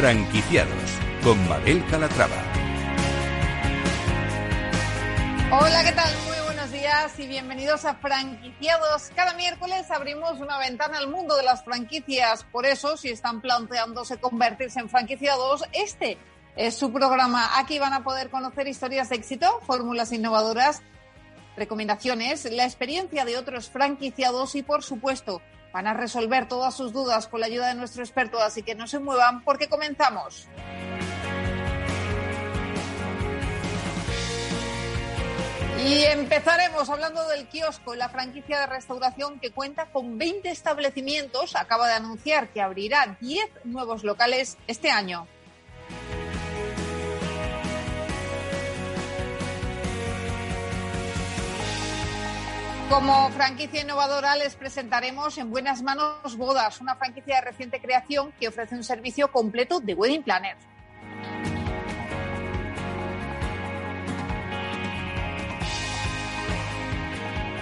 Franquiciados con Mabel Calatrava. Hola, ¿qué tal? Muy buenos días y bienvenidos a Franquiciados. Cada miércoles abrimos una ventana al mundo de las franquicias. Por eso, si están planteándose convertirse en franquiciados, este es su programa. Aquí van a poder conocer historias de éxito, fórmulas innovadoras, recomendaciones, la experiencia de otros franquiciados y, por supuesto, van a resolver todas sus dudas con la ayuda de nuestro experto. Así que no se muevan porque comenzamos. Y empezaremos hablando del kiosco, la franquicia de restauración que cuenta con 20 establecimientos. Acaba de anunciar que abrirá 10 nuevos locales este año. Como franquicia innovadora les presentaremos En Buenas Manos Bodas, una franquicia de reciente creación que ofrece un servicio completo de wedding planner.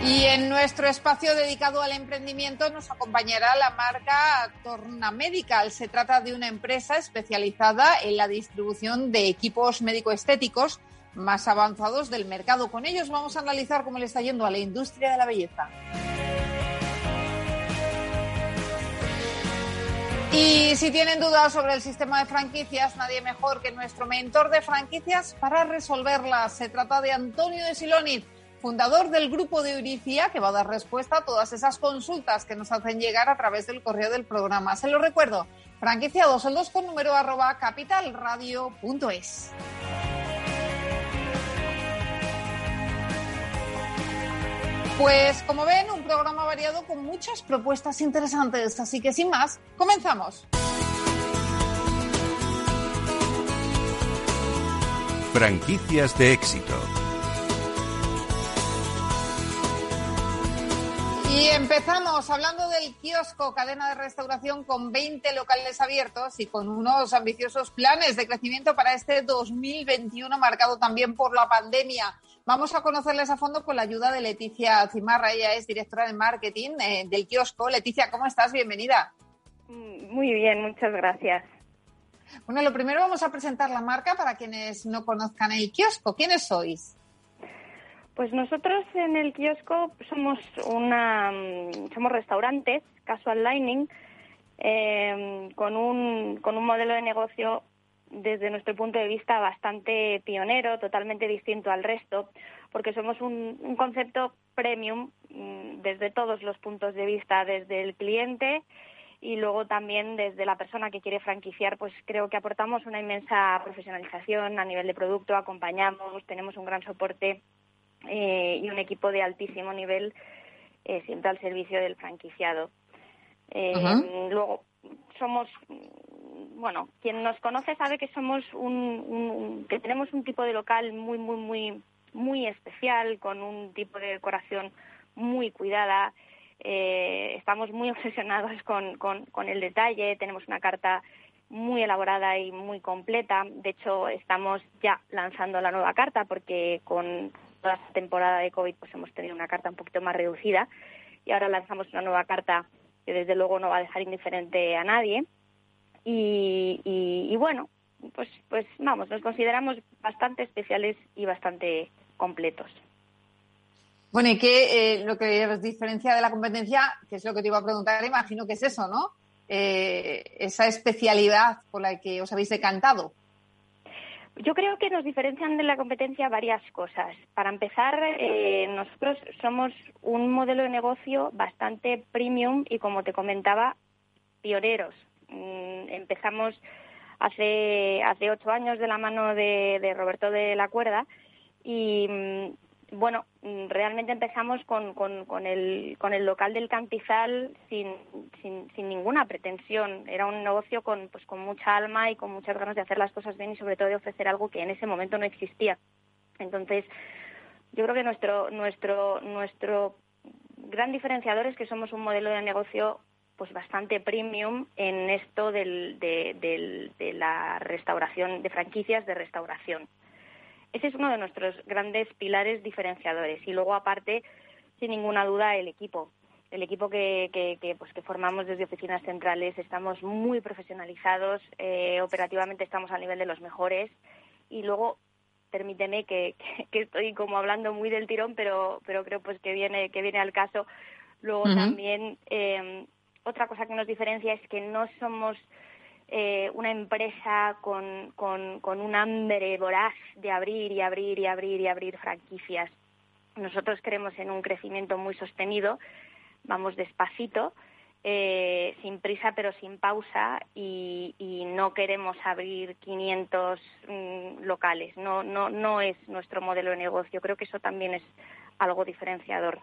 Y en nuestro espacio dedicado al emprendimiento nos acompañará la marca Torna Medical. Se trata de una empresa especializada en la distribución de equipos médico-estéticos más avanzados del mercado. Con ellos vamos a analizar cómo le está yendo a la industria de la belleza. Y si tienen dudas sobre el sistema de franquicias, nadie mejor que nuestro mentor de franquicias para resolverlas. Se trata de Antonio de Siloniz fundador del grupo de Euricia, que va a dar respuesta a todas esas consultas que nos hacen llegar a través del correo del programa. Se lo recuerdo, franquiciados el 2 con número arroba capitalradio.es. Pues como ven, un programa variado con muchas propuestas interesantes, así que sin más, comenzamos. Franquicias de éxito. Y empezamos hablando del kiosco, cadena de restauración con 20 locales abiertos y con unos ambiciosos planes de crecimiento para este 2021 marcado también por la pandemia. Vamos a conocerles a fondo con la ayuda de Leticia Cimarra, ella es directora de marketing eh, del kiosco. Leticia, ¿cómo estás? Bienvenida. Mm, muy bien, muchas gracias. Bueno, lo primero vamos a presentar la marca para quienes no conozcan el kiosco. ¿Quiénes sois? Pues nosotros en el kiosco somos una mm, somos restaurantes, casual lining, em, con un con un modelo de negocio desde nuestro punto de vista bastante pionero, totalmente distinto al resto, porque somos un, un concepto premium mm, desde todos los puntos de vista, desde el cliente y luego también desde la persona que quiere franquiciar, pues creo que aportamos una inmensa profesionalización a nivel de producto, acompañamos, tenemos un gran soporte eh, y un equipo de altísimo nivel eh, siempre al servicio del franquiciado. Eh, luego, somos, bueno, quien nos conoce sabe que somos un, que tenemos un tipo de local muy, muy, muy, muy especial, con un tipo de decoración muy cuidada. estamos muy obsesionados con, con, con el detalle, tenemos una carta muy elaborada y muy completa. De hecho, estamos ya lanzando la nueva carta porque con toda esta temporada de COVID pues hemos tenido una carta un poquito más reducida y ahora lanzamos una nueva carta que desde luego no va a dejar indiferente a nadie. Y, y, bueno, pues, pues vamos, nos consideramos bastante especiales y bastante completos. Bueno, y qué eh, lo que os diferencia de la competencia, que es lo que te iba a preguntar, imagino que es eso, ¿no? Eh, esa especialidad por la que os habéis decantado. Yo creo que nos diferencian de la competencia varias cosas. Para empezar, eh, nosotros somos un modelo de negocio bastante premium y, como te comentaba, pioneros. Mm, empezamos hace, hace ocho años de la mano de, de Roberto de la Cuerda y mm, bueno, mm, realmente empezamos con, con, el, con el local del Cantizal sin, sin, sin, ninguna pretensión. Era un negocio con, pues, con mucha alma y con muchas ganas de hacer las cosas bien y sobre todo de ofrecer algo que en ese momento no existía. Entonces, yo creo que nuestro, nuestro, nuestro gran diferenciador es que somos un modelo de negocio pues bastante premium en esto del, de, de la restauración, de franquicias de restauración. Ese es uno de nuestros grandes pilares diferenciadores. Y luego, aparte, sin ninguna duda, el equipo. el equipo que, que, pues, que formamos desde oficinas centrales estamos muy profesionalizados, eh, operativamente estamos al nivel de los mejores y luego permíteme que, que, estoy como hablando muy del tirón, pero, pero creo pues que viene, que viene al caso. Luego también eh, otra cosa que nos diferencia es que no somos eh, una empresa con, un hambre voraz de abrir y abrir y abrir y abrir franquicias. Nosotros creemos en un crecimiento muy sostenido vamos despacito, eh, sin prisa pero sin pausa y, no queremos abrir 500 mm, locales. No, no, no es nuestro modelo de negocio. Creo que eso también es algo diferenciador.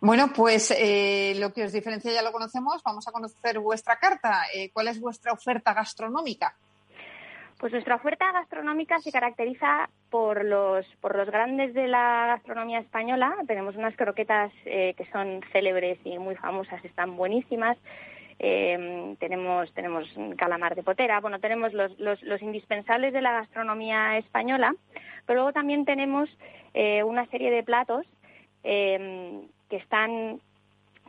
Bueno, pues eh, lo que os diferencia ya lo conocemos. Vamos a conocer vuestra carta. Eh, ¿Cuál es vuestra oferta gastronómica? Pues nuestra oferta gastronómica se caracteriza por los, por los grandes de la gastronomía española. Tenemos unas croquetas eh, que son célebres y muy famosas, están buenísimas. Eh, tenemos, tenemos calamar de potera, bueno, tenemos los, los, los, indispensables de la gastronomía española, pero luego también tenemos eh, una serie de platos que están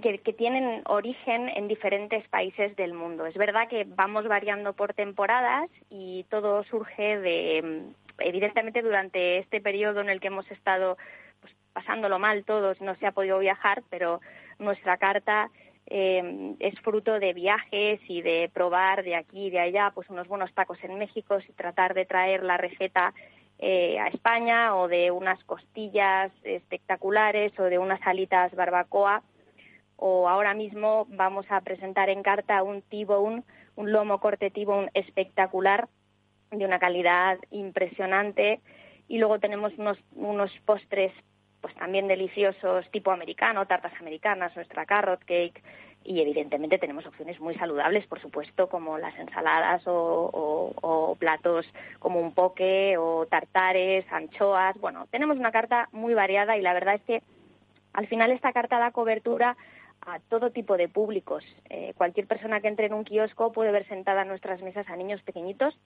que, tienen origen en diferentes países del mundo. Es verdad que vamos variando por temporadas y todo surge de, evidentemente, durante este periodo en el que hemos estado pues, pasándolo mal todos, no se ha podido viajar, pero nuestra carta eh, es fruto de viajes y de probar de aquí y de allá pues unos buenos tacos en México y tratar de traer la receta eh, a España o de unas costillas espectaculares o de unas alitas barbacoa o ahora mismo vamos a presentar en carta un T-bone, un lomo corte T-bone espectacular de una calidad impresionante. Y luego tenemos unos, unos postres pues también deliciosos tipo americano, tartas americanas, nuestra carrot cake y evidentemente tenemos opciones muy saludables, por supuesto, como las ensaladas o, platos como un poke o tartares, anchoas. Bueno, tenemos una carta muy variada y la verdad es que al final esta carta da cobertura a todo tipo de públicos. Eh, cualquier persona que entre en un kiosco puede ver sentada en nuestras mesas a niños pequeñitos,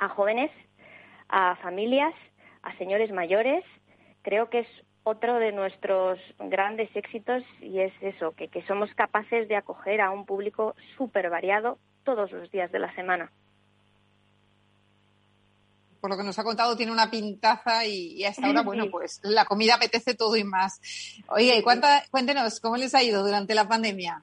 a jóvenes, a familias, a señores mayores. Creo que es otro de nuestros grandes éxitos y es eso, que, que somos capaces de acoger a un público súper variado todos los días de la semana por lo que nos ha contado, tiene una pintaza y, hasta ahora, bueno, pues la comida apetece todo y más. Oye, cuéntenos, ¿cómo les ha ido durante la pandemia?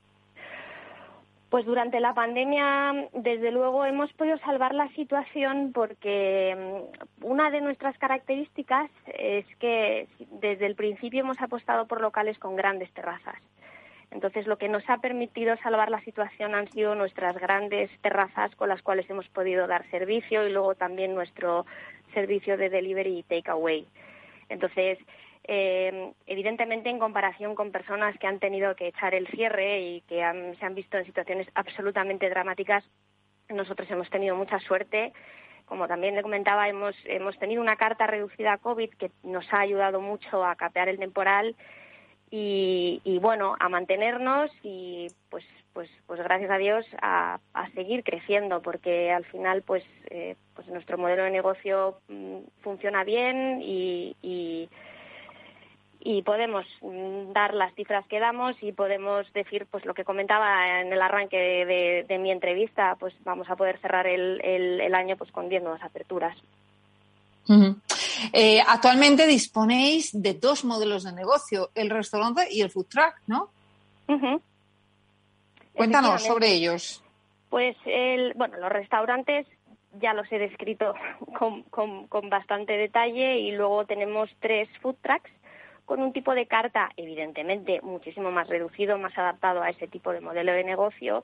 Pues durante la pandemia, desde luego, hemos podido salvar la situación porque mm, una de nuestras características es que desde el principio hemos apostado por locales con grandes terrazas. Entonces, lo que nos ha permitido salvar la situación han sido nuestras grandes terrazas con las cuales hemos podido dar servicio y luego también nuestro servicio de delivery y takeaway. Entonces, eh, evidentemente, en comparación con personas que han tenido que echar el cierre y que se han visto en situaciones absolutamente dramáticas, nosotros hemos tenido mucha suerte. Como también le comentaba, hemos, hemos tenido una carta reducida COVID que nos ha ayudado mucho a capear el temporal y, bueno, a mantenernos y pues pues pues gracias a Dios a, seguir creciendo porque al final pues eh, pues nuestro modelo de negocio mm, funciona bien y, y, podemos mm, dar las cifras que damos y podemos decir pues lo que comentaba en el arranque de, mi entrevista pues vamos a poder cerrar el, el, año pues con 10 nuevas aperturas. Eh, actualmente disponéis de dos modelos de negocio, el restaurante y el food truck, ¿no? Cuéntanos sobre ellos. Pues, el, bueno, los restaurantes ya los he descrito con, con, bastante detalle y luego tenemos tres food trucks con un tipo de carta, evidentemente, muchísimo más reducido, más adaptado a ese tipo de modelo de negocio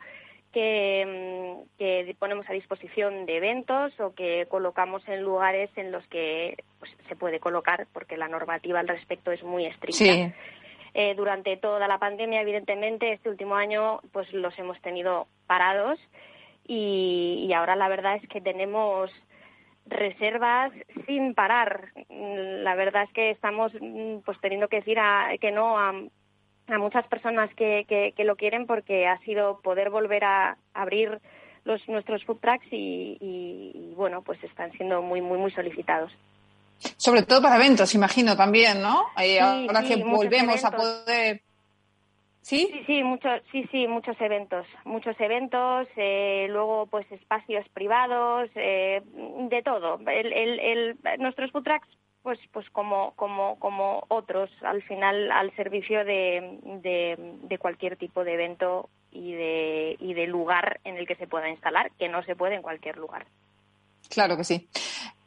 Mm, que, ponemos a disposición de eventos o que colocamos en lugares en los que pues, se puede colocar porque la normativa al respecto es muy estricta. Eh, durante toda la pandemia, evidentemente, este último año pues los hemos tenido parados y, ahora la verdad es que tenemos reservas sin parar. La verdad es que estamos mm, pues teniendo que decir que no a a muchas personas que, que, lo quieren porque ha sido poder volver a abrir los, nuestros food trucks y, bueno, pues están siendo muy, muy, muy solicitados. Sobre todo para eventos, imagino también, ¿no? ahora que volvemos a poder ¿Sí? Sí, sí, muchos, sí, sí, muchos eventos, muchos eventos, eh, luego pues espacios privados, eh, de todo. El, el, el, nuestros food trucks, pues, pues como, como, como otros, al final al servicio de, de, de cualquier tipo de evento y de, y de lugar en el que se pueda instalar, que no se puede en cualquier lugar. Claro que sí.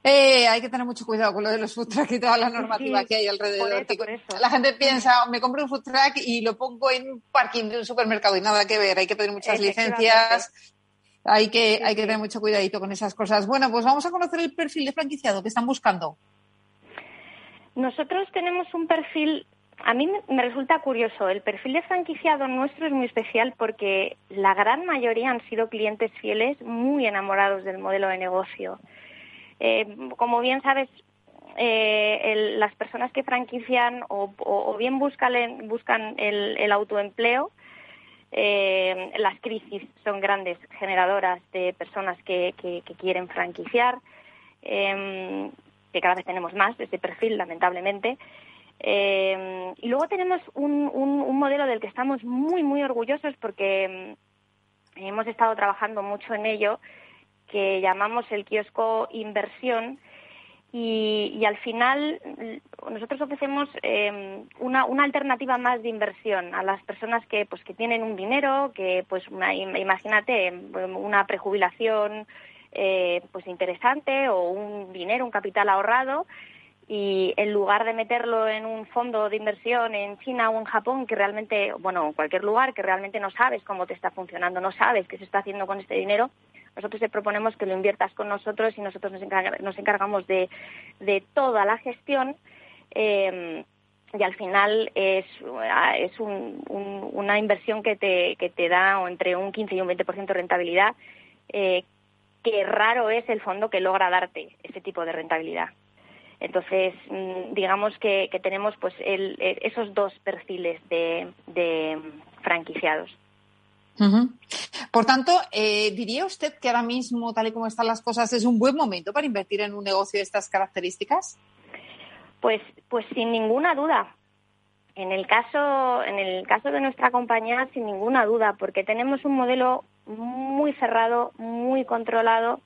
Eh, hay que tener mucho cuidado con lo de los food trucks y toda la normativa Sí, que hay alrededor. por eso, que por eso. La gente piensa, me compro un food truck y lo pongo en un parking de un supermercado y nada que ver. Hay que pedir muchas licencias. Hay que, Sí, hay que tener mucho cuidadito con esas cosas. Bueno, pues vamos a conocer el perfil de franquiciado que están buscando. Nosotros tenemos un perfil, a mí me- me resulta curioso, el perfil de franquiciado nuestro es muy especial porque la gran mayoría han sido clientes fieles muy enamorados del modelo de negocio. Eh, como bien sabes, eh, las personas que franquician o, bien buscan, buscan el, autoempleo, eh, las crisis son grandes generadoras de personas que, quieren franquiciar, eh, que cada vez tenemos más de ese perfil, lamentablemente. Eh, y luego tenemos un, un- modelo del que estamos muy, muy orgullosos porque mm, hemos estado trabajando mucho en ello, que llamamos el kiosco inversión. Y, al final mm, nosotros ofrecemos eh, una, alternativa más de inversión a las personas que pues que tienen un dinero que pues una, im- imagínate una prejubilación eh, pues interesante o un dinero un capital ahorrado y en lugar de meterlo en un fondo de inversión en China o en Japón que realmente bueno en cualquier lugar que realmente no sabes cómo te está funcionando no sabes qué se está haciendo con este dinero nosotros te proponemos que lo inviertas con nosotros y nosotros nos, encarga- nos encargamos de, toda la gestión eh, y al final es, es un- un- una inversión que te, que te da entre un 15 y un 20% de rentabilidad, eh, que raro es el fondo que logra darte ese tipo de rentabilidad. Entonces, mm, digamos que, que tenemos pues el- eh, esos dos perfiles de, de franquiciados. Por tanto, eh, ¿diría usted que ahora mismo, tal y como están las cosas, es un buen momento para invertir en un negocio de estas características? Pues, pues sin ninguna duda. En el caso, en el caso de nuestra compañía, sin ninguna duda, porque tenemos un modelo muy cerrado, muy controlado,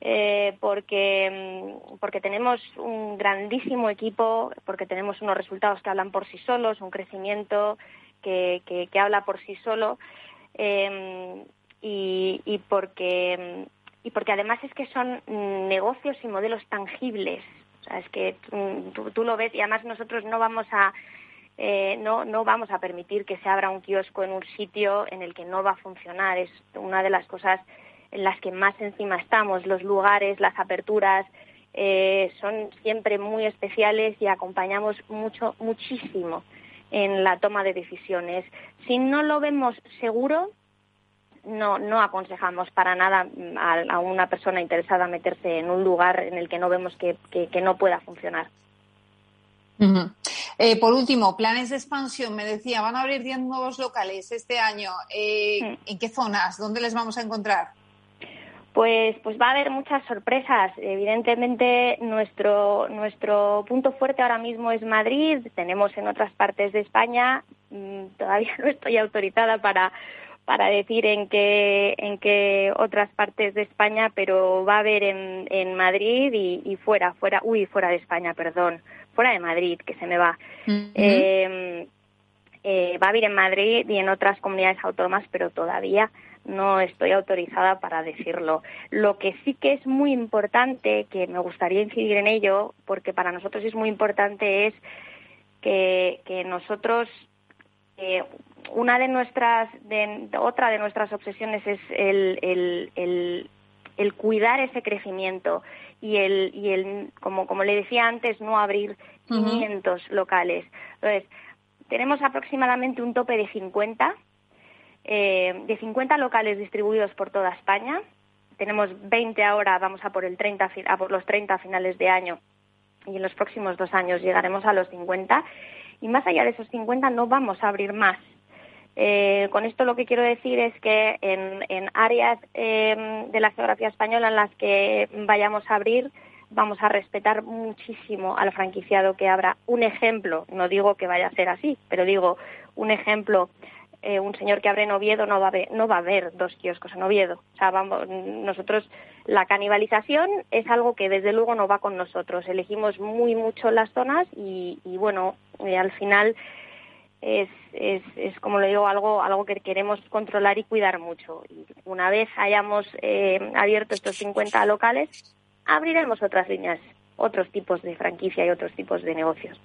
eh, porque, mm, porque tenemos un grandísimo equipo, porque tenemos unos resultados que hablan por sí solos, un crecimiento que, que, que habla por sí solo, eh, y, y porque y porque además es que son mm, negocios y modelos tangibles. O sea, es que tú, tú lo ves y además nosotros no vamos a eh, no, no vamos a permitir que se abra un kiosco en un sitio en el que no va a funcionar. Es una de las cosas en las que más encima estamos. Los lugares, las aperturas eh, son siempre muy especiales y acompañamos mucho, muchísimo en la toma de decisiones. Si no lo vemos seguro, no, no aconsejamos para nada a, a una persona interesada meterse en un lugar en el que no vemos que, que- que no pueda funcionar. Eh, por último, planes de expansión. Me decía, van a abrir 10 nuevos locales este año. Eh. ¿En qué zonas? ¿Dónde les vamos a encontrar? Pues, pues va a haber muchas sorpresas. Evidentemente, nuestro, nuestro punto fuerte ahora mismo es Madrid. Tenemos en otras partes de España. mm, Todavía no estoy autorizada para, para decir en qué, en qué otras partes de España, pero va a haber en, en Madrid y, y fuera, fuera, uy, fuera de España, perdón, fuera de Madrid, que se me va. Eh, eh, va a haber en Madrid y en otras comunidades autónomas, pero todavía no estoy autorizada para decirlo. Lo que sí que es muy importante, que me gustaría incidir en ello, porque para nosotros es muy importante, es que, que nosotros eh, una de nuestras de, otra de nuestras obsesiones es el, el, el, el cuidar ese crecimiento y el y el como como le decía antes no abrir Ujú. 500 locales entonces tenemos aproximadamente un tope de 50 eh, de 50 locales distribuidos por toda España. Tenemos 20 ahora vamos a por el 30 fi- a por los 30 a finales de año. Y en los próximos dos años llegaremos a los 50 y más allá de esos 50 no vamos a abrir más. Eh, con esto lo que quiero decir es que en, en áreas eh, de la geografía española en las que vayamos a abrir vamos a respetar muchísimo al franquiciado que abra. Un ejemplo, no digo que vaya a ser así, pero digo un ejemplo eh, un señor que abre en Oviedo no va a ver, no va a haber dos kioscos en Oviedo. O sea, vamos, nosotros la canibalización es algo que desde luego no va con nosotros. Elegimos muy mucho las zonas y, bueno, eh, al final es, es, es, como le digo, algo, algo que queremos controlar y cuidar mucho. Y una vez hayamos eh, abierto estos 50 locales, abriremos otras líneas, otros tipos de franquicia y otros tipos de negocios.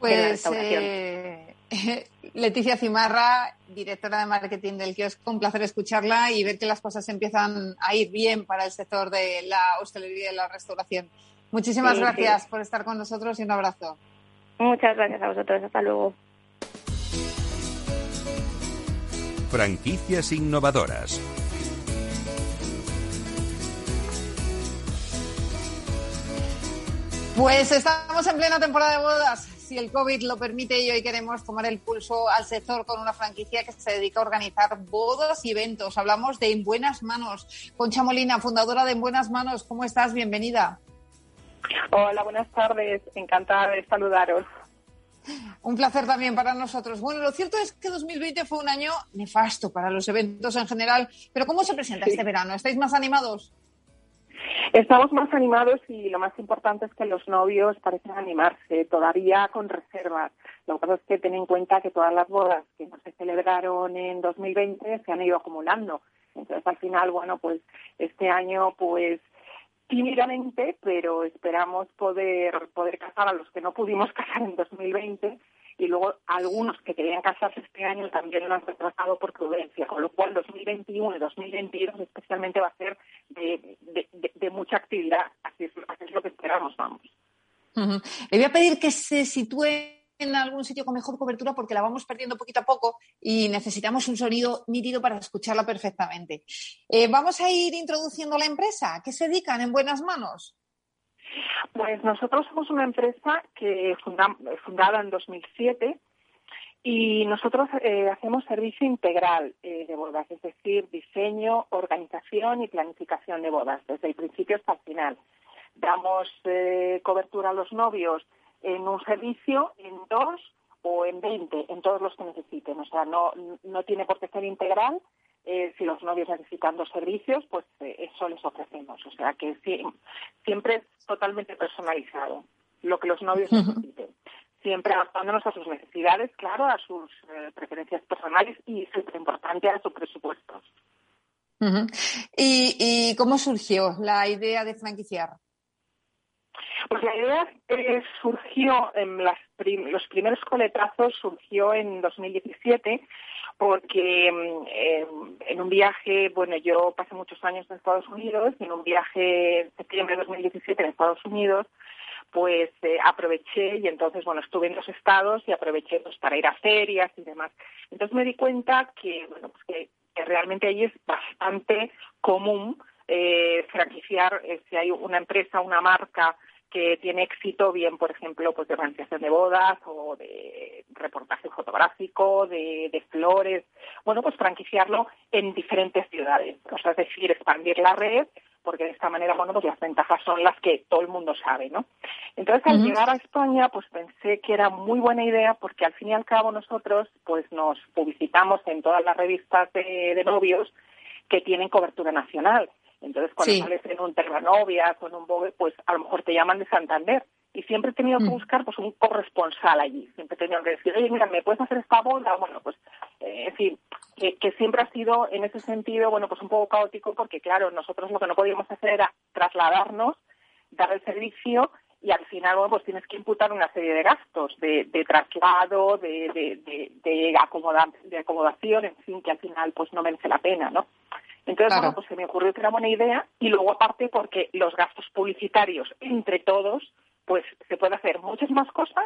Pues eh, Leticia Cimarra, directora de marketing del kiosco, un placer escucharla y ver que las cosas empiezan a ir bien para el sector de la hostelería y la restauración. Muchísimas gracias por estar con nosotros y un abrazo. Muchas gracias a vosotros. Hasta luego. Franquicias innovadoras. Pues estamos en plena temporada de bodas si el COVID lo permite y hoy queremos tomar el pulso al sector con una franquicia que se dedica a organizar bodas y eventos. Hablamos de En Buenas Manos. Concha Molina, fundadora de En Buenas Manos, ¿cómo estás? Bienvenida. Hola, buenas tardes. Encantada de saludaros. Un placer también para nosotros. Bueno, lo cierto es que 2020 fue un año nefasto para los eventos en general, pero ¿cómo se presenta este verano? ¿Estáis más animados? Estamos más animados y lo más importante es que los novios parecen animarse, todavía con reservas. Lo que pasa es que ten en cuenta que todas las bodas que no se celebraron en 2020 se han ido acumulando. Entonces, al final, bueno, pues este año, pues tímidamente, pero esperamos poder poder casar a los que no pudimos casar en 2020 y luego algunos que querían casarse este año también lo han retrasado por prudencia, con lo cual 2021 y 2022 especialmente va a ser de, mucha actividad, así es, lo que esperamos, vamos. Le voy a pedir que se sitúe en algún sitio con mejor cobertura porque la vamos perdiendo poquito a poco y necesitamos un sonido nítido para escucharla perfectamente. Eh, vamos a ir introduciendo la empresa. ¿Qué se dedican en buenas manos? Pues nosotros somos una empresa que fundada en 2007 y nosotros eh, hacemos servicio integral eh, de bodas, es decir, diseño, organización y planificación de bodas, desde el principio hasta el final. Damos eh, cobertura a los novios en un servicio, en dos o en veinte, en todos los que necesiten. O sea, no, no tiene por qué ser integral, eh, si los novios necesitan dos servicios, pues eh, eso les ofrecemos. O sea que siempre es totalmente personalizado lo que los novios necesiten. Siempre adaptándonos a sus necesidades, claro, a sus eh, preferencias personales y, súper importante, a sus presupuestos. ¿Y, cómo surgió la idea de franquiciar? Pues la idea surgió en las los primeros coletazos surgió en 2017 porque mm, en un viaje, bueno, yo pasé muchos años en Estados Unidos y en un viaje en septiembre de 2017 en Estados Unidos, pues eh, aproveché y entonces, bueno, estuve en los estados y aproveché pues, para ir a ferias y demás. Entonces me di cuenta que, bueno, pues que, realmente ahí es bastante común eh, franquiciar, eh, si hay una empresa, una marca que tiene éxito, bien, por ejemplo, pues de organización de bodas o de reportaje fotográfico, de, de flores, bueno, pues franquiciarlo en diferentes ciudades, o sea, es decir, expandir la red, porque de esta manera, bueno, pues las ventajas son las que todo el mundo sabe, ¿no? Entonces, al llegar a España, pues pensé que era muy buena idea, porque al fin y al cabo nosotros, pues nos publicitamos en todas las revistas de novios que tienen cobertura nacional. Entonces, cuando sales en un Terranovia o en un Vogue, pues a lo mejor te llaman de Santander. Y siempre he tenido que mm. buscar pues un corresponsal allí. Siempre he tenido que decir, oye, mira, ¿me puedes hacer esta boda? Bueno, pues, eh, en fin, que, que, siempre ha sido en ese sentido, bueno, pues un poco caótico porque, claro, nosotros lo que no podíamos hacer era trasladarnos, dar el servicio y al final, bueno, pues tienes que imputar una serie de gastos de, de traslado, de, de, de, de, de acomodación, en fin, que al final pues no merece la pena, ¿no? Entonces, bueno, pues se me ocurrió que era buena idea y luego aparte porque los gastos publicitarios entre todos, pues se puede hacer muchas más cosas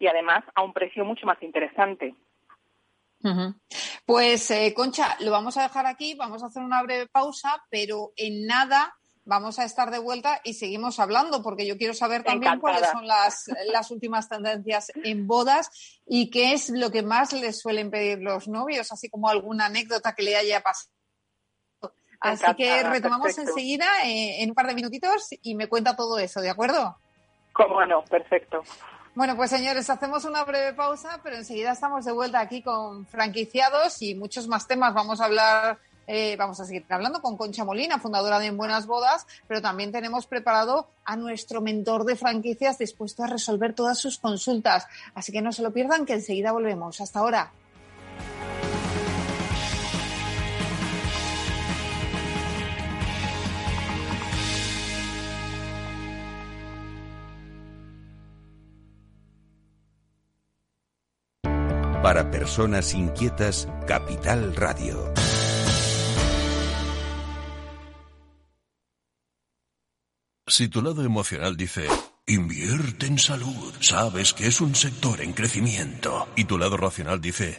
y además a un precio mucho más interesante. Pues, eh, Concha, lo vamos a dejar aquí, vamos a hacer una breve pausa, pero en nada vamos a estar de vuelta y seguimos hablando, porque yo quiero saber también cuáles son las, las últimas tendencias en bodas y qué es lo que más les suelen pedir los novios, así como alguna anécdota que le haya pasado Así que retomamos enseguida eh, en un par de minutitos y me cuenta todo eso, ¿de acuerdo? Cómo no, perfecto. Bueno, pues señores, hacemos una breve pausa, pero enseguida estamos de vuelta aquí con franquiciados y muchos más temas. Vamos a hablar, eh, vamos a seguir hablando con Concha Molina, fundadora de En Buenas Bodas, pero también tenemos preparado a nuestro mentor de franquicias dispuesto a resolver todas sus consultas. Así que no se lo pierdan, que enseguida volvemos. Hasta ahora. Para personas inquietas, Capital Radio. Si tu lado emocional dice, invierte en salud, sabes que es un sector en crecimiento, y tu lado racional dice,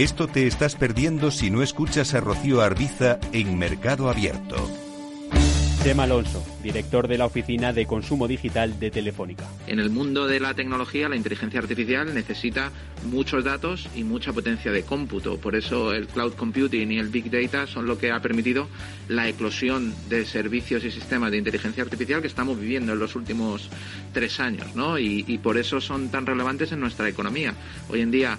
Esto te estás perdiendo si no escuchas a Rocío Arbiza en Mercado Abierto. Tema Alonso, director de la Oficina de Consumo Digital de Telefónica. En el mundo de la tecnología, la inteligencia artificial necesita muchos datos y mucha potencia de cómputo. Por eso el cloud computing y el big data son lo que ha permitido la eclosión de servicios y sistemas de inteligencia artificial que estamos viviendo en los últimos tres años, ¿no? Y, y por eso son tan relevantes en nuestra economía. Hoy en día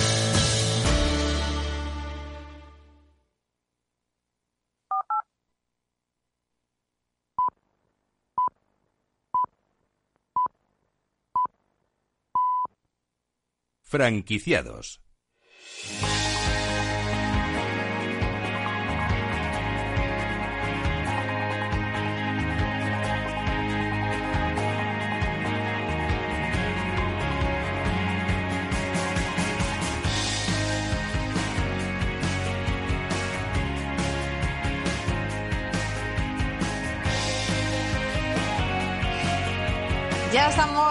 Franquiciados.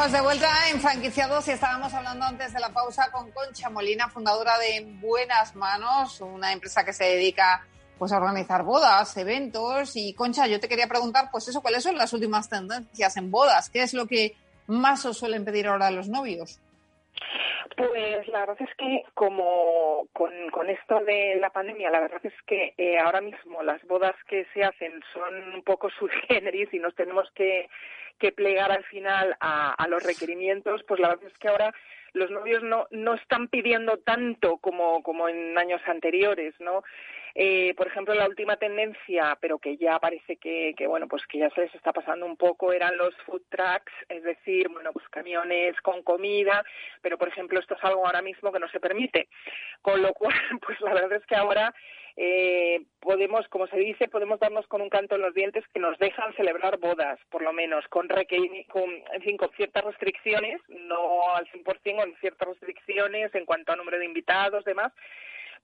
Estamos de vuelta en franquiciados y estábamos hablando antes de la pausa con Concha Molina, fundadora de Buenas Manos, una empresa que se dedica pues a organizar bodas, eventos y Concha, yo te quería preguntar pues eso, ¿cuáles son las últimas tendencias en bodas? ¿Qué es lo que más os suelen pedir ahora los novios? Pues la verdad es que como con, esto de la pandemia, la verdad es que eh, ahora mismo las bodas que se hacen son un poco sus generis y nos tenemos que que plegar al final a, los requerimientos, pues la verdad es que ahora los novios no, no están pidiendo tanto como, como en años anteriores, ¿no? Eh, por ejemplo, la última tendencia, pero que ya parece que, que, bueno, pues que ya se les está pasando un poco, eran los food trucks, es decir, bueno, pues camiones con comida, pero por ejemplo esto es algo ahora mismo que no se permite. Con lo cual, pues la verdad es que ahora eh, podemos, como se dice, podemos darnos con un canto en los dientes que nos dejan celebrar bodas, por lo menos, con, con, con ciertas restricciones, no al 100%, con ciertas restricciones en cuanto a número de invitados, demás,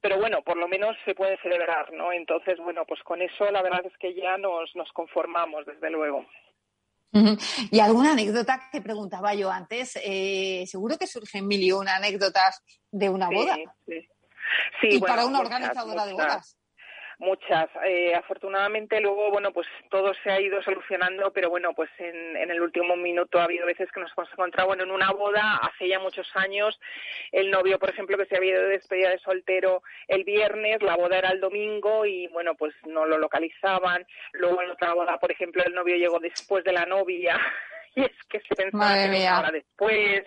pero bueno, por lo menos se puede celebrar, ¿no? Entonces, bueno, pues con eso la verdad es que ya nos, nos conformamos, desde luego. Y alguna anécdota que preguntaba yo antes, eh, seguro que surgen mil y una anécdotas de una boda. Sí. Sí, y para una organizadora de bodas muchas. Eh, afortunadamente luego, bueno, pues todo se ha ido solucionando, pero bueno, pues en, en, el último minuto ha habido veces que nos hemos encontrado, bueno, en una boda hace ya muchos años, el novio, por ejemplo, que se había ido de despedida de soltero el viernes, la boda era el domingo y bueno, pues no lo localizaban. Luego en otra boda, por ejemplo, el novio llegó después de la novia y es que se pensaba que era después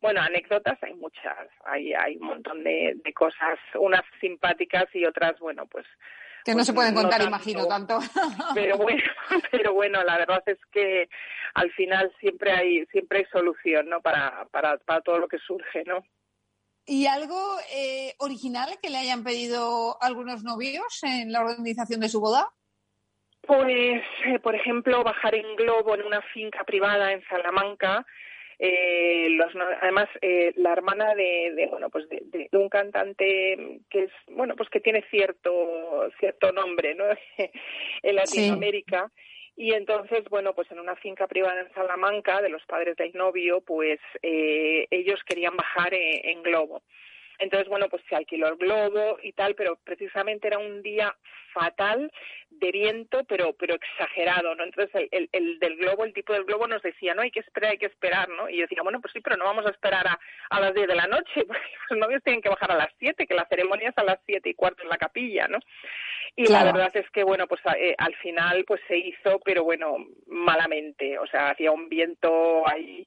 bueno, anécdotas hay muchas, hay, hay un montón de, de cosas, unas simpáticas y otras, bueno, pues que no se pueden pues, contar, imagino, tanto. Pero bueno, pero bueno, la verdad es que al final siempre hay siempre hay solución, ¿no? Para, para, para todo lo que surge, ¿no? ¿Y algo eh, original que le hayan pedido algunos novios en la organización de su boda? Pues, eh, por ejemplo, bajar en globo en una finca privada en Salamanca eh, los, además, eh, la hermana de, bueno, pues de, un cantante que es, bueno, pues que tiene cierto, cierto nombre, ¿no? en Latinoamérica. Y entonces, bueno, pues en una finca privada en Salamanca de los padres del novio, pues eh, ellos querían bajar en globo. Entonces, bueno, pues se alquiló el globo y tal, pero precisamente era un día fatal de viento, pero pero exagerado, ¿no? Entonces el, el, del globo, el tipo del globo nos decía, no, hay que esperar, hay que esperar, ¿no? Y yo decía, bueno, pues sí, pero no vamos a esperar a, a las 10 de la noche, porque los novios tienen que bajar a las 7, que la ceremonia es a las siete y cuarto en la capilla, ¿no? Y la verdad es que, bueno, pues eh, al final pues se hizo, pero bueno, malamente, o sea, hacía un viento ahí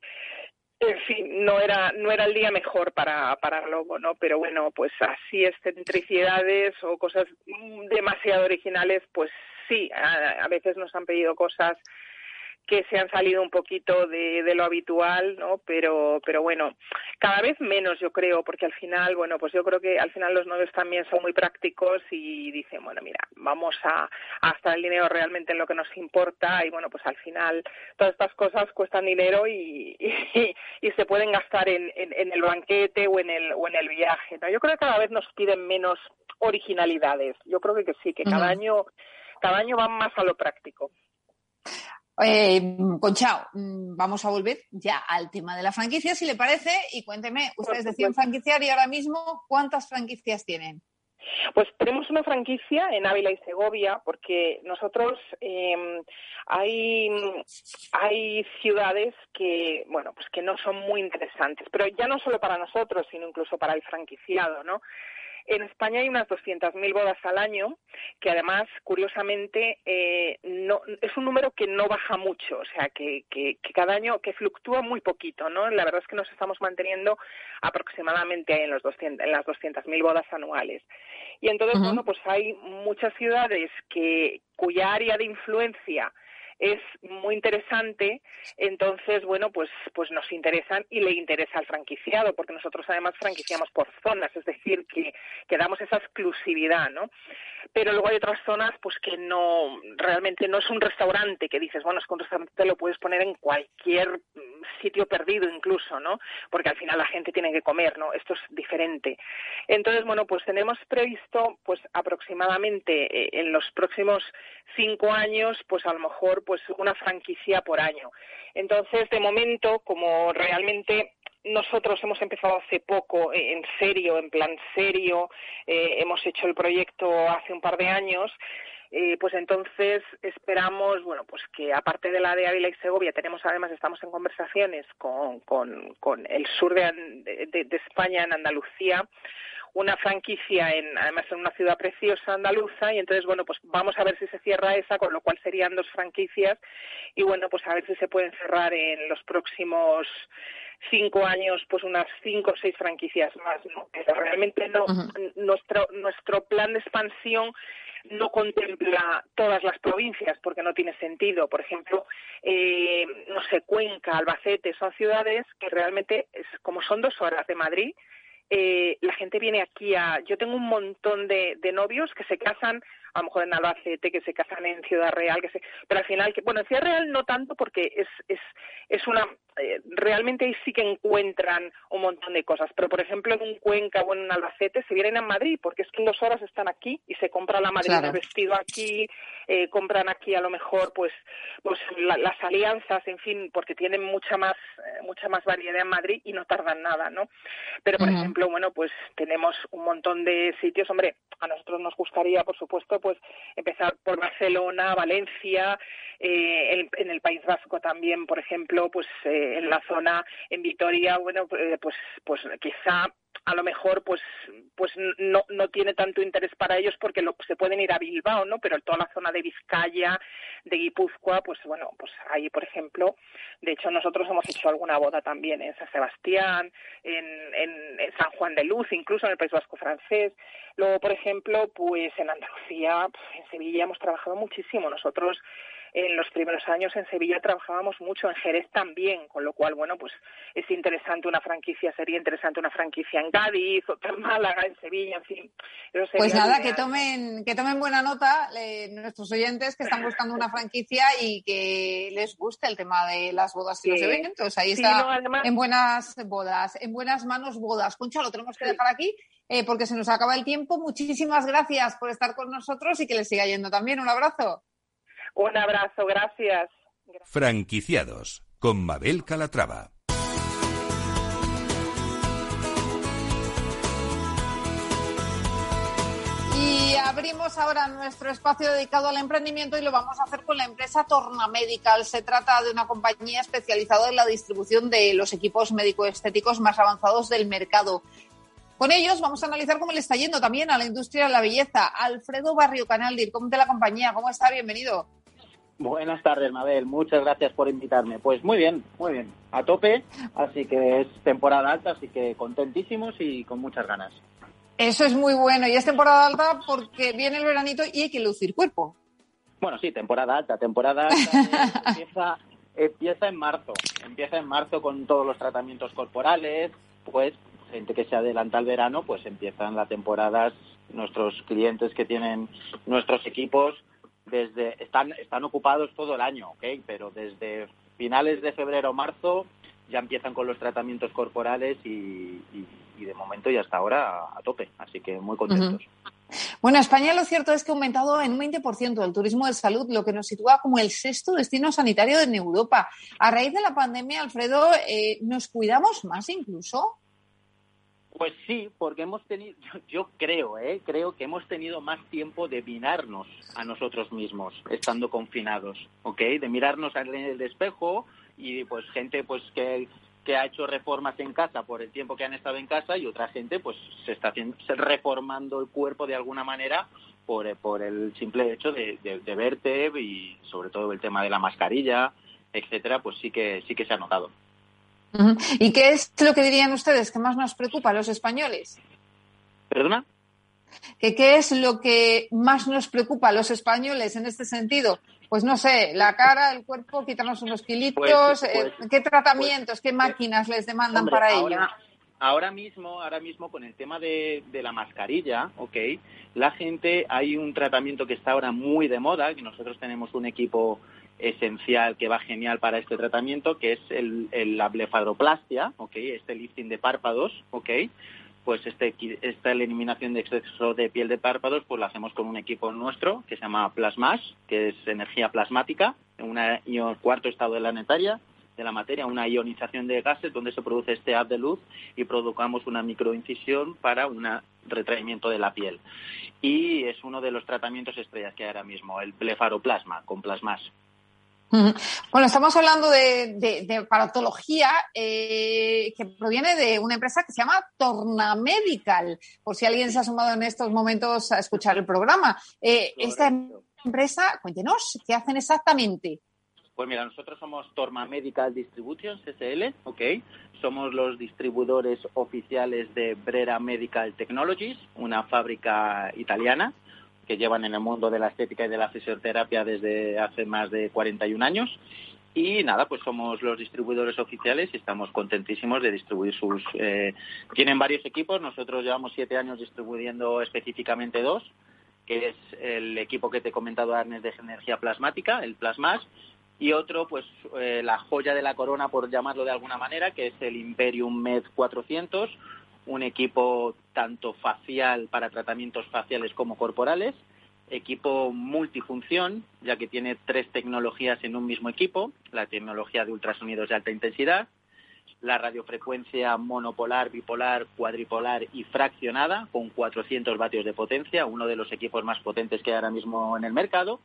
en fin, no era, no era el día mejor para, para Globo, ¿no? Pero bueno, pues así excentricidades o cosas demasiado originales, pues sí, a veces nos han pedido cosas que se han salido un poquito de, de, lo habitual, ¿no? Pero, pero bueno, cada vez menos yo creo, porque al final, bueno, pues yo creo que al final los novios también son muy prácticos y dicen, bueno, mira, vamos a, a gastar el dinero realmente en lo que nos importa y bueno, pues al final todas estas cosas cuestan dinero y, y, y se pueden gastar en, en, en, el banquete o en el, o en el viaje, ¿no? Yo creo que cada vez nos piden menos originalidades. Yo creo que, que sí, que cada año cada año van más a lo práctico. Eh, Conchao, mm, vamos a volver ya al tema de la franquicia, si le parece, y cuénteme, ustedes decían franquiciar y ahora mismo, ¿cuántas franquicias tienen? Pues tenemos una franquicia en Ávila y Segovia porque nosotros eh, hay, hay ciudades que, bueno, pues que no son muy interesantes, pero ya no solo para nosotros, sino incluso para el franquiciado, ¿no? En España hay unas 200.000 bodas al año, que además, curiosamente, eh, no, es un número que no baja mucho, o sea, que, que, cada año que fluctúa muy poquito, ¿no? La verdad es que nos estamos manteniendo aproximadamente en, los 200, en las 200.000 bodas anuales. Y entonces, bueno, pues hay muchas ciudades que cuya área de influencia es muy interesante, entonces, bueno, pues, pues nos interesan y le interesa al franquiciado, porque nosotros además franquiciamos por zonas, es decir, que, que damos esa exclusividad, ¿no? pero luego hay otras zonas pues que no realmente no es un restaurante que dices bueno es que un restaurante te lo puedes poner en cualquier mm, sitio perdido incluso no porque al final la gente tiene que comer no esto es diferente. Entonces bueno pues tenemos previsto pues aproximadamente eh, en los próximos cinco años pues a lo mejor pues una franquicia por año entonces de momento como realmente nosotros hemos empezado hace poco, eh, en serio, en plan serio, eh, hemos hecho el proyecto hace un par de años. Eh, pues entonces esperamos, bueno, pues que aparte de la de Ávila y Segovia, tenemos además, estamos en conversaciones con, con, con el sur de, de, España, en Andalucía, una franquicia en además en una ciudad preciosa andaluza y entonces bueno pues vamos a ver si se cierra esa con lo cual serían dos franquicias y bueno pues a ver si se pueden cerrar en los próximos cinco años pues unas cinco o seis franquicias más ¿no? pero realmente no nuestro nuestro plan de expansión no contempla todas las provincias porque no tiene sentido. Por ejemplo, eh, no sé, Cuenca, Albacete, son ciudades que realmente, es, como son dos horas de Madrid, eh, la gente viene aquí a... Yo tengo un montón de, de novios que se casan a lo mejor en Albacete, que se casan en Ciudad Real, que se, pero al final, que, bueno, en Ciudad Real no tanto porque es, es, es una, eh, realmente ahí sí que encuentran un montón de cosas, pero por ejemplo en un Cuenca o en un Albacete se vienen a Madrid porque es que en dos horas están aquí y se compran la Madrid de vestido aquí, eh, compran aquí a lo mejor pues, pues las alianzas, en fin, porque tienen mucha más, eh, mucha más variedad en Madrid y no tardan nada, ¿no? Pero por ejemplo, bueno, pues tenemos un montón de sitios, hombre, a nosotros nos gustaría, por supuesto, pues empezar por Barcelona, Valencia, eh, en el País Vasco también, por ejemplo, pues eh, en la zona, en Vitoria, bueno, eh, pues, pues quizá a lo mejor pues pues no, no tiene tanto interés para ellos porque lo, se pueden ir a Bilbao no pero toda la zona de Vizcaya de Guipúzcoa pues bueno pues ahí por ejemplo de hecho nosotros hemos hecho alguna boda también en San Sebastián en, en, en San Juan de Luz incluso en el País Vasco francés. Luego por ejemplo pues en Andalucía en Sevilla hemos trabajado muchísimo. Nosotros en los primeros años en Sevilla trabajábamos mucho, en Jerez también, con lo cual, bueno, pues es interesante una franquicia, sería interesante una franquicia en Cádiz, otra en Málaga, en Sevilla, en fin. Pues nada, que tomen, que tomen buena nota eh, nuestros oyentes que están buscando una franquicia y que les guste el tema de las bodas y los eventos. Ahí está, en buenas bodas, en buenas manos bodas. Concha, lo tenemos que dejar aquí. Eh, porque se nos acaba el tiempo. Muchísimas gracias por estar con nosotros y que les siga yendo también. Un abrazo. Un abrazo, gracias. Franquiciados con Mabel Calatrava. Y abrimos ahora nuestro espacio dedicado al emprendimiento y lo vamos a hacer con la empresa Torna Medical. Se trata de una compañía especializada en la distribución de los equipos médico-estéticos más avanzados del mercado. Con ellos vamos a analizar cómo le está yendo también a la industria de la belleza. Alfredo Barrio Canaldir, ¿cómo de la compañía? ¿Cómo está? Bienvenido. Buenas tardes, Mabel. Muchas gracias por invitarme. Pues muy bien, muy bien. A tope, así que es temporada alta, así que contentísimos y con muchas ganas. Eso es muy bueno. Y es temporada alta porque viene el veranito y hay que lucir cuerpo. Bueno, sí, temporada alta. Temporada alta empieza, empieza en marzo. Empieza en marzo con todos los tratamientos corporales. Pues gente que se adelanta al verano, pues empiezan las temporadas. Nuestros clientes que tienen nuestros equipos desde están están ocupados todo el año, ¿ok? Pero desde finales de febrero marzo ya empiezan con los tratamientos corporales y, de momento y hasta ahora a, tope, así que muy contentos. Bueno, España lo cierto es que ha aumentado en un 20% el turismo de salud, lo que nos sitúa como el sexto destino sanitario en Europa. A raíz de la pandemia, Alfredo, eh, ¿nos cuidamos más incluso? Pues sí, porque hemos tenido, yo, creo, ¿eh? creo que hemos tenido más tiempo de mirarnos a nosotros mismos, estando confinados, ¿ok? De mirarnos en el espejo y pues gente pues que, que ha hecho reformas en casa por el tiempo que han estado en casa y otra gente pues se está haciendo, reformando el cuerpo de alguna manera por, por el simple hecho de, de verte y sobre todo el tema de la mascarilla, etcétera, pues sí que sí que se ha notado. ¿Y qué es lo que dirían ustedes que más nos preocupa a los españoles? ¿Perdona? ¿Qué, ¿Qué es lo que más nos preocupa a los españoles en este sentido? Pues no sé, la cara, el cuerpo, quitarnos unos kilitos, pues, eh, pues, ¿qué tratamientos, qué pues, máquinas les demandan para ello? ahora mismo, ahora mismo con el tema de, la mascarilla, ok, la gente, hay un tratamiento que está ahora muy de moda, que nosotros tenemos un equipo esencial que va genial para este tratamiento, que es el, la blefaroplastia, ok, este lifting de párpados, ok, pues este, esta eliminación de exceso de piel de párpados, pues lo hacemos con un equipo nuestro que se llama Plasmash, que es energía plasmática, en un cuarto estado de la netaria, de la materia, una ionización de gases donde se produce este haz de luz y provocamos una microincisión para un retraimiento de la piel. Y es uno de los tratamientos estrellas que hay ahora mismo, el blefaroplasma con plasmas. Bueno, estamos hablando de, de, paratología eh, que proviene de una empresa que se llama Torna Medical, por si alguien se ha sumado en estos momentos a escuchar el programa. Eh, esta empresa, cuéntenos, ¿qué hacen exactamente? Pues mira, nosotros somos Torma Medical Distribution, SL, ¿ok? Somos los distribuidores oficiales de Brera Medical Technologies, una fábrica italiana que llevan en el mundo de la estética y de la fisioterapia desde hace más de 41 años. Y nada, pues somos los distribuidores oficiales y estamos contentísimos de distribuir sus... Eh, tienen varios equipos, nosotros llevamos siete años distribuyendo específicamente dos, que es el equipo que te he comentado, Arnes, de energía plasmática, el Plasmas, y otro, pues eh, la joya de la corona, por llamarlo de alguna manera, que es el Imperium Med 400, un equipo tanto facial para tratamientos faciales como corporales, equipo multifunción, ya que tiene tres tecnologías en un mismo equipo, la tecnología de ultrasonidos de alta intensidad, la radiofrecuencia monopolar, bipolar, cuadripolar y fraccionada con 400 vatios de potencia, uno de los equipos más potentes que hay ahora mismo en el mercado,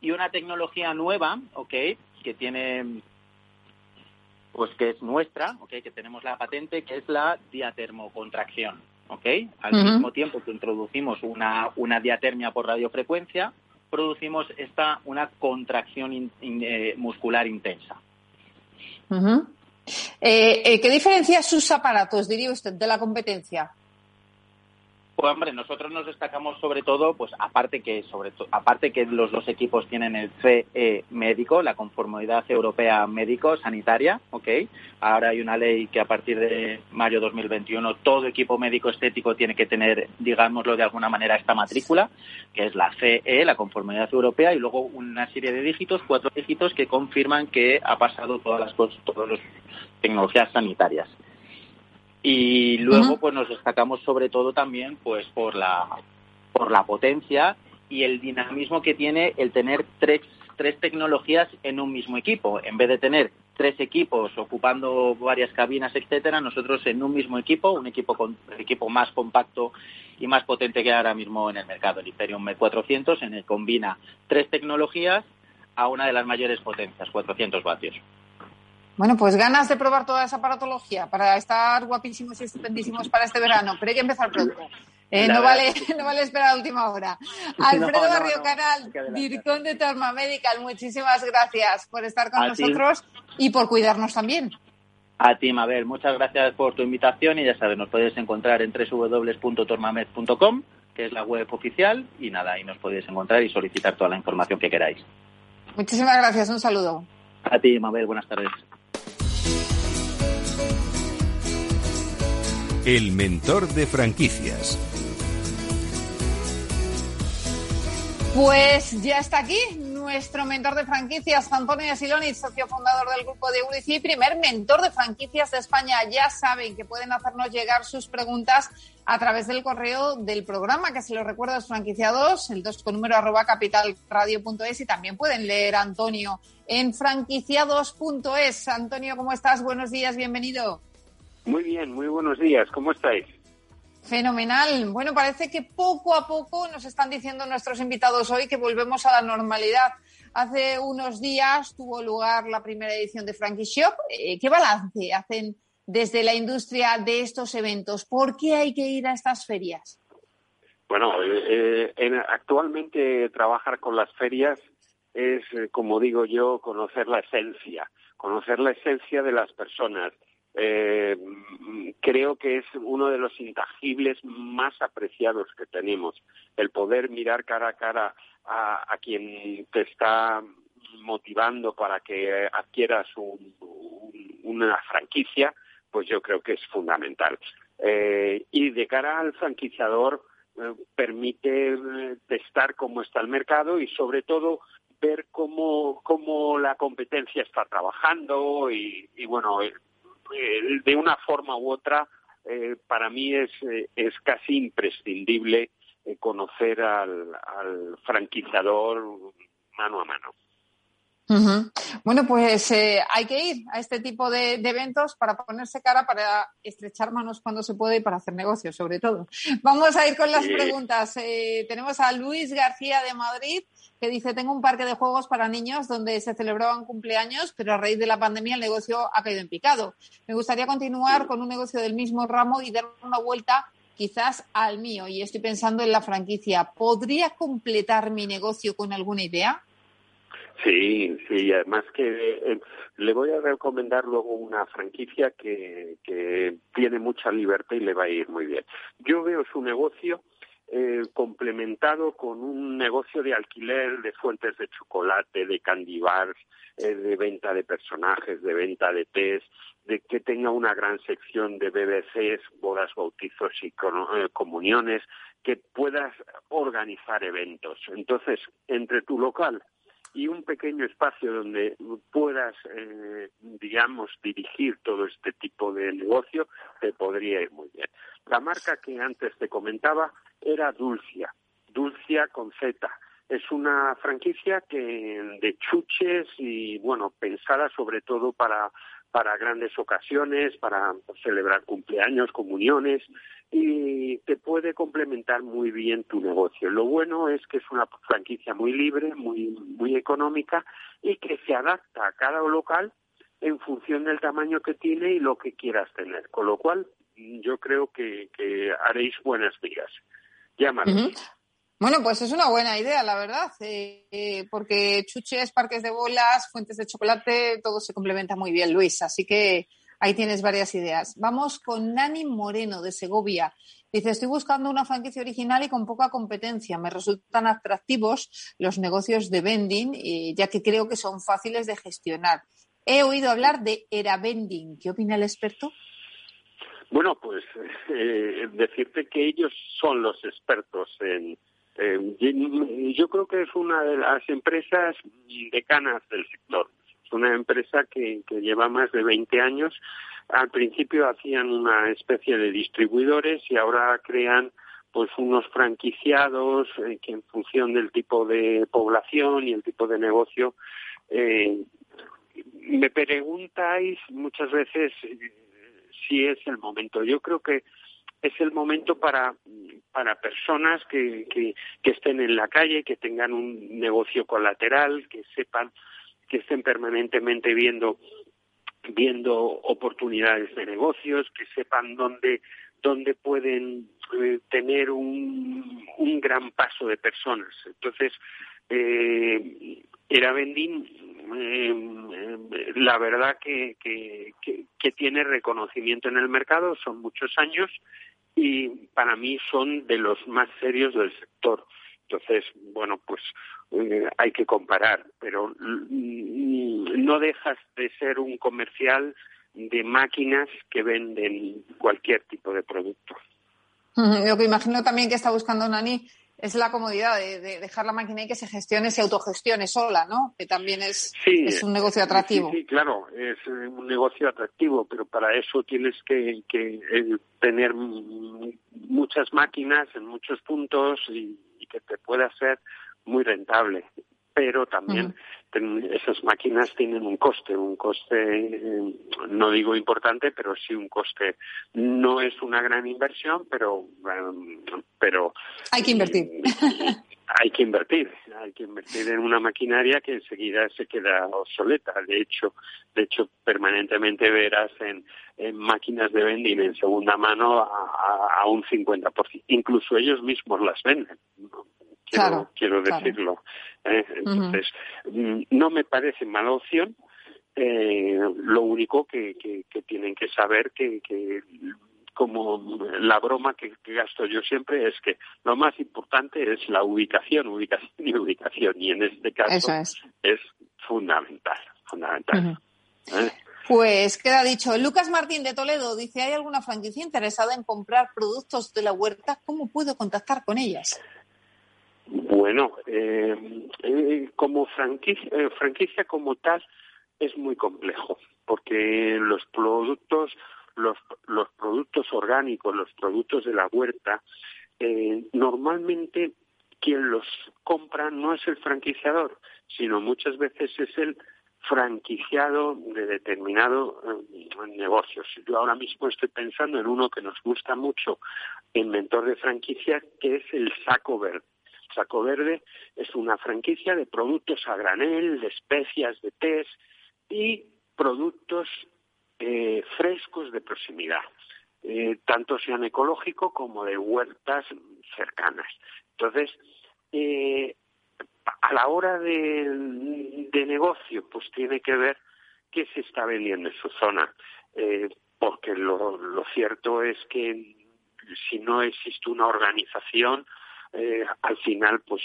y una tecnología nueva, ¿ok? Que tiene, pues que es nuestra, ¿ok? Que tenemos la patente, que es la diatermocontracción, ¿ok? Al mismo tiempo que introducimos una, una diatermia por radiofrecuencia, producimos esta, una contracción eh, muscular intensa. Eh, eh, ¿Qué diferencia sus aparatos, diría usted, de la competencia? Pues hombre, nosotros nos destacamos sobre todo, pues aparte que sobre aparte que los dos equipos tienen el CE médico, la conformidad europea médico sanitaria, ¿ok? Ahora hay una ley que a partir de mayo 2021 todo equipo médico estético tiene que tener, digámoslo de alguna manera, esta matrícula, que es la CE, la conformidad europea, y luego una serie de dígitos, cuatro dígitos que confirman que ha pasado todas las todas las tecnologías sanitarias y luego pues nos destacamos sobre todo también pues por la por la potencia y el dinamismo que tiene el tener tres, tres tecnologías en un mismo equipo. En vez de tener tres equipos ocupando varias cabinas etcétera nosotros en un mismo equipo un equipo con el equipo más compacto y más potente que ahora mismo en el mercado el Imperium M400 en el que combina tres tecnologías a una de las mayores potencias 400 vatios bueno, pues ganas de probar toda esa paratología para estar guapísimos y estupendísimos para este verano, pero hay que empezar pronto. Eh, no, vale, no vale esperar a última hora. Alfredo Barrio Canal, Dircón de Torma Medical, muchísimas gracias por estar con nosotros y por cuidarnos también. A ti, Mabel, muchas gracias por tu invitación y ya sabes, nos podéis encontrar en www.tormamed.com, que es la web oficial, y nada, ahí nos podéis encontrar y solicitar toda la información que queráis. Muchísimas gracias, un saludo. A ti, Mabel, buenas tardes. El mentor de franquicias. Pues ya está aquí nuestro mentor de franquicias, Antonio Siloni, socio fundador del grupo de Urici, primer mentor de franquicias de España. Ya saben que pueden hacernos llegar sus preguntas a través del correo del programa, que se lo recuerdo es franquiciados, el 2 con número arroba capitalradio.es y también pueden leer Antonio en franquiciados.es. Antonio, ¿cómo estás? Buenos días, bienvenido. Muy bien, muy buenos días. ¿Cómo estáis? Fenomenal. Bueno, parece que poco a poco nos están diciendo nuestros invitados hoy que volvemos a la normalidad. Hace unos días tuvo lugar la primera edición de Frankie Shop. Eh, ¿Qué balance hacen desde la industria de estos eventos? ¿Por qué hay que ir a estas ferias? Bueno, eh, eh, actualmente trabajar con las ferias es, como digo yo, conocer la esencia, conocer la esencia de las personas, eh, creo que es uno de los intangibles más apreciados que tenemos, el poder mirar cara a cara a, quien te está motivando para que adquieras una franquicia, pues yo creo que es fundamental. Eh, y de cara al franquiciador, eh, permite eh, testar cómo está el mercado y sobre todo ver cómo, cómo la competencia está trabajando y, y bueno, de una forma u otra, para mí es, es casi imprescindible conocer al, al franquiciador mano a mano. Bueno, pues eh, hay que ir a este tipo de, eventos para ponerse cara, para estrechar manos cuando se puede y para hacer negocios, sobre todo. Vamos a ir con las preguntas. Eh, tenemos a Luis García de Madrid que dice, tengo un parque de juegos para niños donde se celebraban cumpleaños, pero a raíz de la pandemia el negocio ha caído en picado. Me gustaría continuar con un negocio del mismo ramo y dar una vuelta quizás al mío y estoy pensando en la franquicia. ¿Podría completar mi negocio con alguna idea? Sí, sí, además que eh, le voy a recomendar luego una franquicia que, que tiene mucha libertad y le va a ir muy bien. Yo veo su negocio eh, complementado con un negocio de alquiler de fuentes de chocolate, de candy bars, eh, de venta de personajes, de venta de test, de que tenga una gran sección de BBCs, bodas, bautizos y comuniones, que puedas organizar eventos. Entonces, entre tu local y un pequeño espacio donde puedas, eh, digamos, dirigir todo este tipo de negocio, te podría ir muy bien. La marca que antes te comentaba era Dulcia, Dulcia con Z. Es una franquicia que de chuches y, bueno, pensada sobre todo para para grandes ocasiones, para celebrar cumpleaños, comuniones y te puede complementar muy bien tu negocio. Lo bueno es que es una franquicia muy libre, muy muy económica y que se adapta a cada local en función del tamaño que tiene y lo que quieras tener. Con lo cual, yo creo que, haréis buenas vidas. Llámanos. Bueno, pues es una buena idea, la verdad, eh, eh, porque chuches, parques de bolas, fuentes de chocolate, todo se complementa muy bien, Luis. Así que ahí tienes varias ideas. Vamos con Nani Moreno de Segovia. Dice, estoy buscando una franquicia original y con poca competencia. Me resultan atractivos los negocios de vending, eh, ya que creo que son fáciles de gestionar. He oído hablar de Era Vending. ¿Qué opina el experto? Bueno, pues decirte que ellos son los expertos en, eh, yo creo que es una de las empresas decanas del sector. Una empresa que, lleva más de 20 años. Al principio hacían una especie de distribuidores y ahora crean pues unos franquiciados eh, que en función del tipo de población y el tipo de negocio eh, me preguntáis muchas veces si es el momento. Yo creo que es el momento para, para personas que, que estén en la calle, que tengan un negocio colateral, que sepan, que estén permanentemente viendo viendo oportunidades de negocios, que sepan dónde, dónde pueden eh, tener un, un gran paso de personas. Entonces, eh, era vending eh, la verdad que, que, que, tiene reconocimiento en el mercado, son muchos años y para mí son de los más serios del sector. Entonces, bueno, pues eh, hay que comparar, pero no dejas de ser un comercial de máquinas que venden cualquier tipo de producto. Lo que imagino también que está buscando Nani es la comodidad de, dejar la máquina y que se gestione, se autogestione sola, ¿no? Que también es, es un negocio atractivo. Sí, claro, es un negocio atractivo, pero para eso tienes que, que eh, tener muchas máquinas en muchos puntos y, que te pueda ser muy rentable. Pero también esas máquinas tienen un coste, un coste, eh, no digo importante, pero sí un coste. No es una gran inversión, pero, eh, pero hay que invertir. hay que invertir, hay que invertir en una maquinaria que enseguida se queda obsoleta. De hecho, de hecho permanentemente verás en, máquinas de vending en segunda mano a, a, un 50%. Incluso ellos mismos las venden quiero, quiero decirlo. ¿eh? Entonces, no me parece mala opción. Eh, lo único que, que, tienen que saber que, que como la broma que, gasto yo siempre es que lo más importante es la ubicación, ubicación y ubicación. Y en este caso es. fundamental, fundamental. ¿eh? Pues queda dicho. Lucas Martín de Toledo dice, ¿hay alguna franquicia interesada en comprar productos de la huerta? ¿Cómo puedo contactar con ellas? Bueno, eh, eh, como franquicia, eh, franquicia como tal es muy complejo, porque los productos, los, los productos orgánicos, los productos de la huerta, normalmente quien los compra no es el franquiciador, sino muchas veces es el franquiciado de determinado negocios. Yo ahora mismo estoy pensando en uno que nos gusta mucho en mentor de franquicia, que es el saco verde. Saco Verde es una franquicia de productos a granel, de especias, de tés y productos eh, frescos de proximidad, eh, tanto sean ecológicos como de huertas cercanas. Entonces, eh, a la hora de, de, negocio, pues tiene que ver qué se está vendiendo en su zona, porque lo, lo cierto es que si no existe una organización, eh, al final pues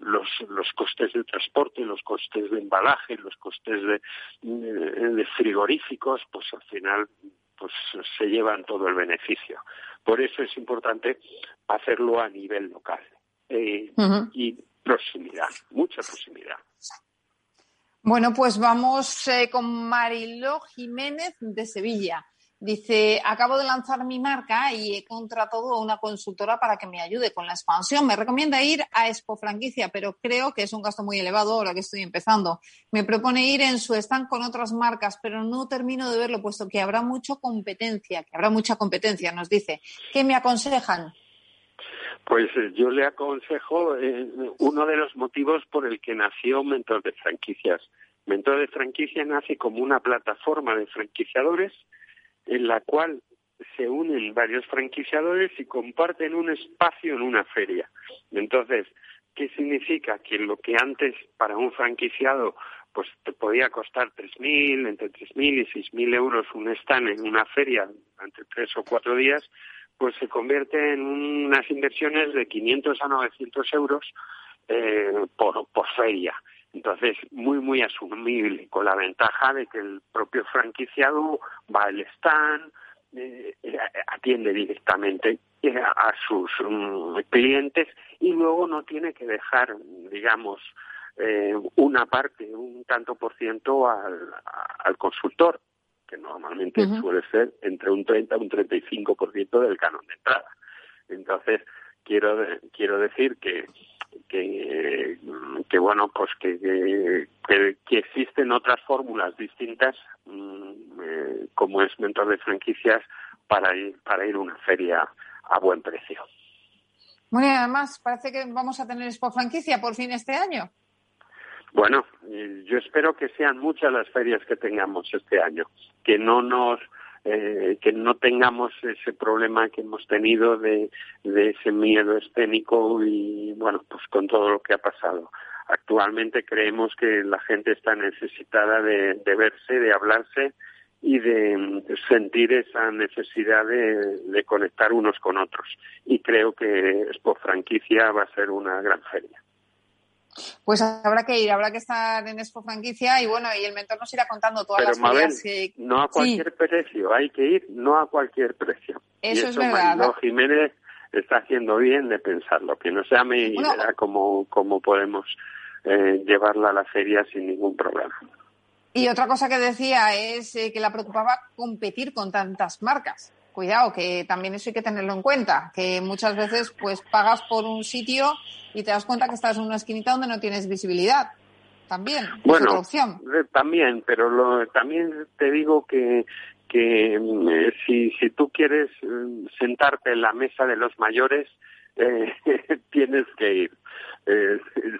los, los costes de transporte, los costes de embalaje, los costes de, de frigoríficos, pues al final pues se llevan todo el beneficio. Por eso es importante hacerlo a nivel local eh, y proximidad, mucha proximidad. Bueno, pues vamos eh, con Mariló Jiménez de Sevilla. Dice, acabo de lanzar mi marca y he contratado a una consultora para que me ayude con la expansión. Me recomienda ir a Expo Franquicia, pero creo que es un gasto muy elevado ahora que estoy empezando. Me propone ir en su stand con otras marcas, pero no termino de verlo, puesto que habrá mucha competencia, que habrá mucha competencia, nos dice. ¿Qué me aconsejan? Pues eh, yo le aconsejo eh, uno de los motivos por el que nació Mentor de Franquicias. Mentor de Franquicia nace como una plataforma de franquiciadores en la cual se unen varios franquiciadores y comparten un espacio en una feria. Entonces, ¿qué significa? Que lo que antes para un franquiciado pues te podía costar 3.000, entre 3.000 y 6.000 euros un stand en una feria entre tres o cuatro días, pues se convierte en unas inversiones de 500 a 900 euros eh, por, por feria. Entonces, muy, muy asumible, con la ventaja de que el propio franquiciado va al stand, eh, eh, atiende directamente eh, a sus mm, clientes y luego no tiene que dejar, digamos, una parte, un tanto por ciento al, al consultor, que normalmente suele ser entre un 30 y un 35% del canon de entrada. Entonces, quiero, quiero decir que que, que bueno, pues que, que, existen otras fórmulas distintas, mm, eh, como es mentor de franquicias, para ir, para ir a una feria a buen precio. Bueno, y además parece que vamos a tener Expo Franquicia por fin este año. Bueno, yo espero que sean muchas las ferias que tengamos este año, que no nos eh, que no tengamos ese problema que hemos tenido de, ese miedo escénico y bueno, pues con todo lo que ha pasado. Actualmente creemos que la gente está necesitada de, de verse, de hablarse y de sentir esa necesidad de, de, conectar unos con otros. Y creo que Expo Franquicia va a ser una gran feria. Pues habrá que ir, habrá que estar en Expo Franquicia y bueno, y el mentor nos irá contando todas las Mabel, que... No a cualquier precio, hay que ir no a cualquier precio. Eso, es verdad. Jiménez está haciendo bien de pensarlo, que no sea mi idea cómo, podemos eh, llevarla a la feria sin ningún problema. Y otra cosa que decía es eh, que la preocupaba competir con tantas marcas. Cuidado, que también eso hay que tenerlo en cuenta, que muchas veces pues pagas por un sitio y te das cuenta que estás en una esquinita donde no tienes visibilidad. También, bueno, opción. Eh, también, pero lo, también te digo que que eh, si, si tú quieres eh, sentarte en la mesa de los mayores, tienes que ir.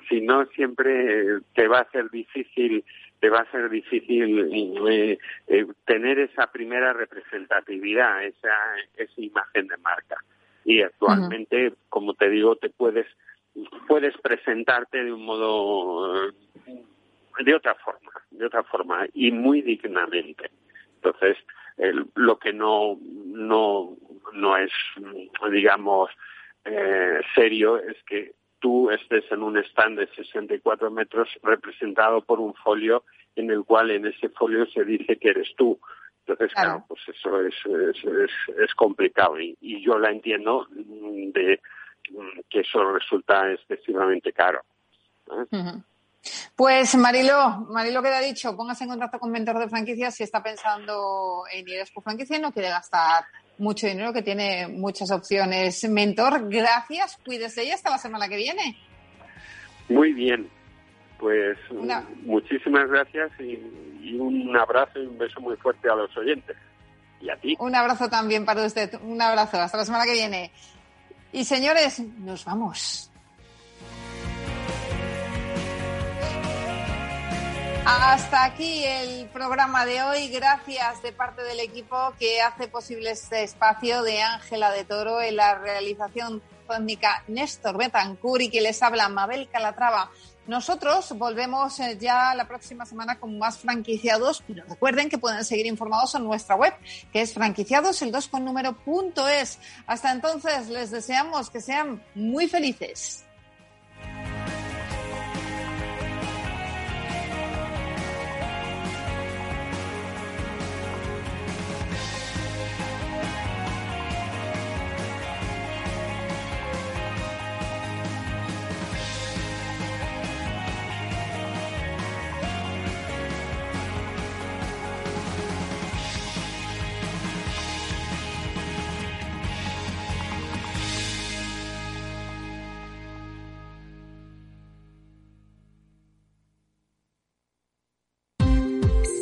si no, siempre te va a ser difícil te va a ser difícil tener esa primera representatividad, esa, esa imagen de marca. Y actualmente, como te digo, te puedes puedes presentarte de un modo eh, de otra forma, de otra forma y muy dignamente. Entonces, lo que no no no es digamos eh, serio es que tú estés en un stand de 64 metros representado por un folio en el cual en ese folio se dice que eres tú. Entonces, claro, pues eso es, es, es, complicado y, y, yo la entiendo de que eso resulta excesivamente caro. Pues Marilo, Marilo queda dicho, póngase en contacto con Mentor de Franquicias si está pensando en ir a Expo Franquicia y no quiere gastar mucho dinero, que tiene muchas opciones. Mentor, gracias, cuídese y hasta la semana que viene. Muy bien, pues muchísimas gracias y, y, un abrazo y un beso muy fuerte a los oyentes. Y a ti. Un abrazo también para usted, un abrazo, hasta la semana que viene. Y señores, nos vamos. Hasta aquí el programa de hoy. Gracias de parte del equipo que hace posible este espacio de Ángela de Toro en la realización técnica Néstor Betancur y que les habla Mabel Calatrava. Nosotros volvemos eh, ya la próxima semana con más franquiciados, pero recuerden que pueden seguir informados en nuestra web, que es franquiciados el 2 con número punto es. Hasta entonces les deseamos que sean muy felices.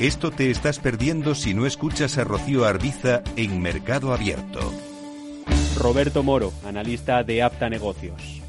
Esto te estás perdiendo si no escuchas a Rocío Arbiza en Mercado Abierto. Roberto Moro, analista de Apta Negocios.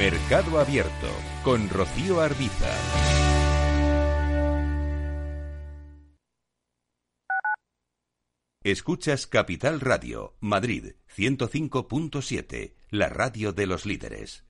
Mercado Abierto con Rocío Arbiza. Escuchas Capital Radio, Madrid 105.7, la radio de los líderes.